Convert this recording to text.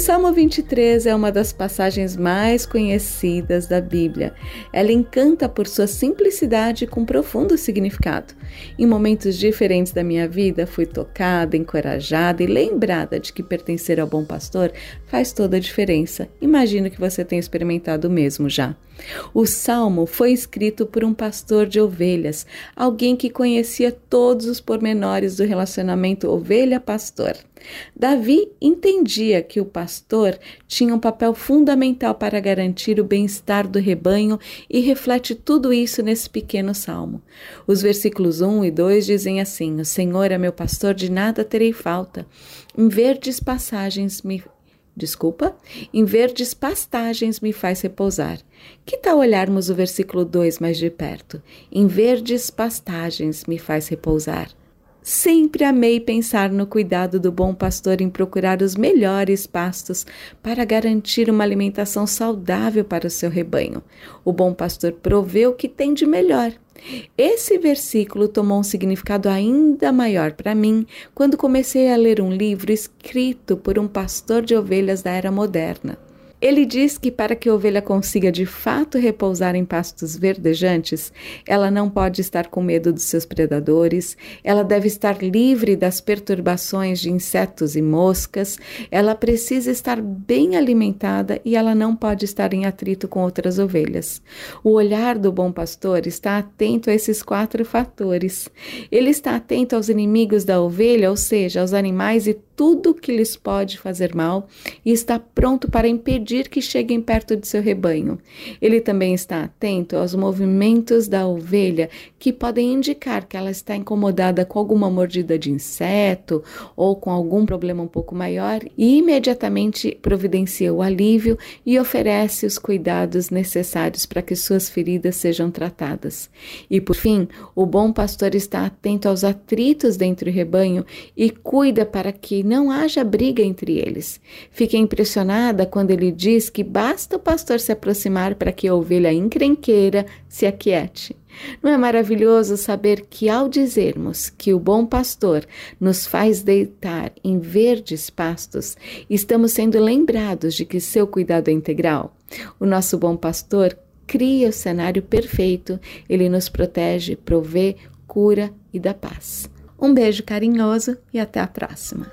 Salmo 23 é uma das passagens mais conhecidas da Bíblia. Ela encanta por sua simplicidade com profundo significado. Em momentos diferentes da minha vida, fui tocada, encorajada e lembrada de que pertencer ao bom pastor faz toda a diferença. Imagino que você tenha experimentado o mesmo já. O salmo foi escrito por um pastor de ovelhas, alguém que conhecia todos os pormenores do relacionamento ovelha-pastor. Davi entendia que o pastor tinha um papel fundamental para garantir o bem-estar do rebanho e reflete tudo isso nesse pequeno salmo. Os versículos 1 e 2 dizem assim: O Senhor é meu pastor, de nada terei falta. Em verdes passagens me desculpa, em verdes pastagens me faz repousar. Que tal olharmos o versículo 2 mais de perto? Em verdes pastagens me faz repousar. Sempre amei pensar no cuidado do bom pastor em procurar os melhores pastos para garantir uma alimentação saudável para o seu rebanho. O bom pastor provê o que tem de melhor. Esse versículo tomou um significado ainda maior para mim quando comecei a ler um livro escrito por um pastor de ovelhas da era moderna. Ele diz que para que a ovelha consiga de fato repousar em pastos verdejantes, ela não pode estar com medo dos seus predadores, ela deve estar livre das perturbações de insetos e moscas, ela precisa estar bem alimentada e ela não pode estar em atrito com outras ovelhas. O olhar do bom pastor está atento a esses quatro fatores. Ele está atento aos inimigos da ovelha, ou seja, aos animais e tudo que lhes pode fazer mal, e está pronto para impedir impedir que cheguem perto de seu rebanho. Ele também está atento aos movimentos da ovelha que podem indicar que ela está incomodada com alguma mordida de inseto ou com algum problema um pouco maior e imediatamente providencia o alívio e oferece os cuidados necessários para que suas feridas sejam tratadas. E por fim, o bom pastor está atento aos atritos dentro do rebanho e cuida para que não haja briga entre eles. Fiquei impressionada quando ele diz que basta o pastor se aproximar para que a ovelha encrenqueira se aquiete. Não é maravilhoso saber que, ao dizermos que o bom pastor nos faz deitar em verdes pastos, estamos sendo lembrados de que seu cuidado é integral? O nosso bom pastor cria o cenário perfeito, ele nos protege, provê, cura e dá paz. Um beijo carinhoso e até a próxima.